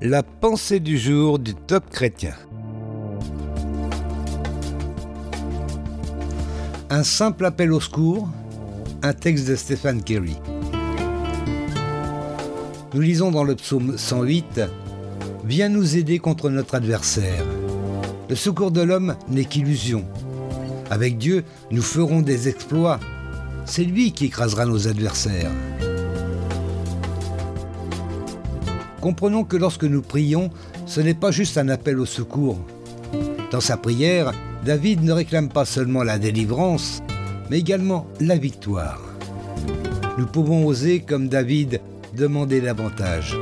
La pensée du jour du top chrétien. Un simple appel au secours, un texte de Stéphane Kerry. Nous lisons dans le psaume 108 Viens nous aider contre notre adversaire. Le secours de l'homme n'est qu'illusion. Avec Dieu, nous ferons des exploits. C'est lui qui écrasera nos adversaires. Comprenons que lorsque nous prions, ce n'est pas juste un appel au secours. Dans sa prière, David ne réclame pas seulement la délivrance, mais également la victoire. Nous pouvons oser, comme David, demander davantage.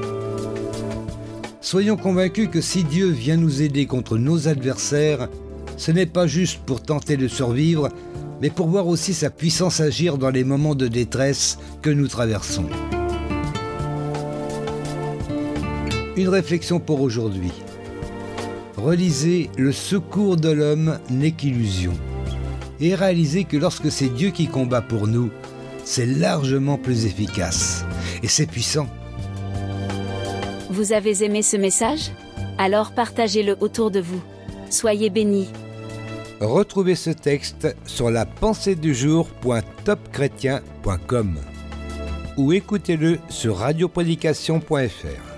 Soyons convaincus que si Dieu vient nous aider contre nos adversaires, ce n'est pas juste pour tenter de survivre, mais pour voir aussi sa puissance agir dans les moments de détresse que nous traversons. Une réflexion pour aujourd'hui. Relisez Le secours de l'homme n'est qu'illusion. Et réalisez que lorsque c'est Dieu qui combat pour nous, c'est largement plus efficace. Et c'est puissant. Vous avez aimé ce message? Alors partagez-le autour de vous. Soyez bénis. Retrouvez ce texte sur la pensée du jour.topchrétien.com ou écoutez-le sur radioprédication.fr.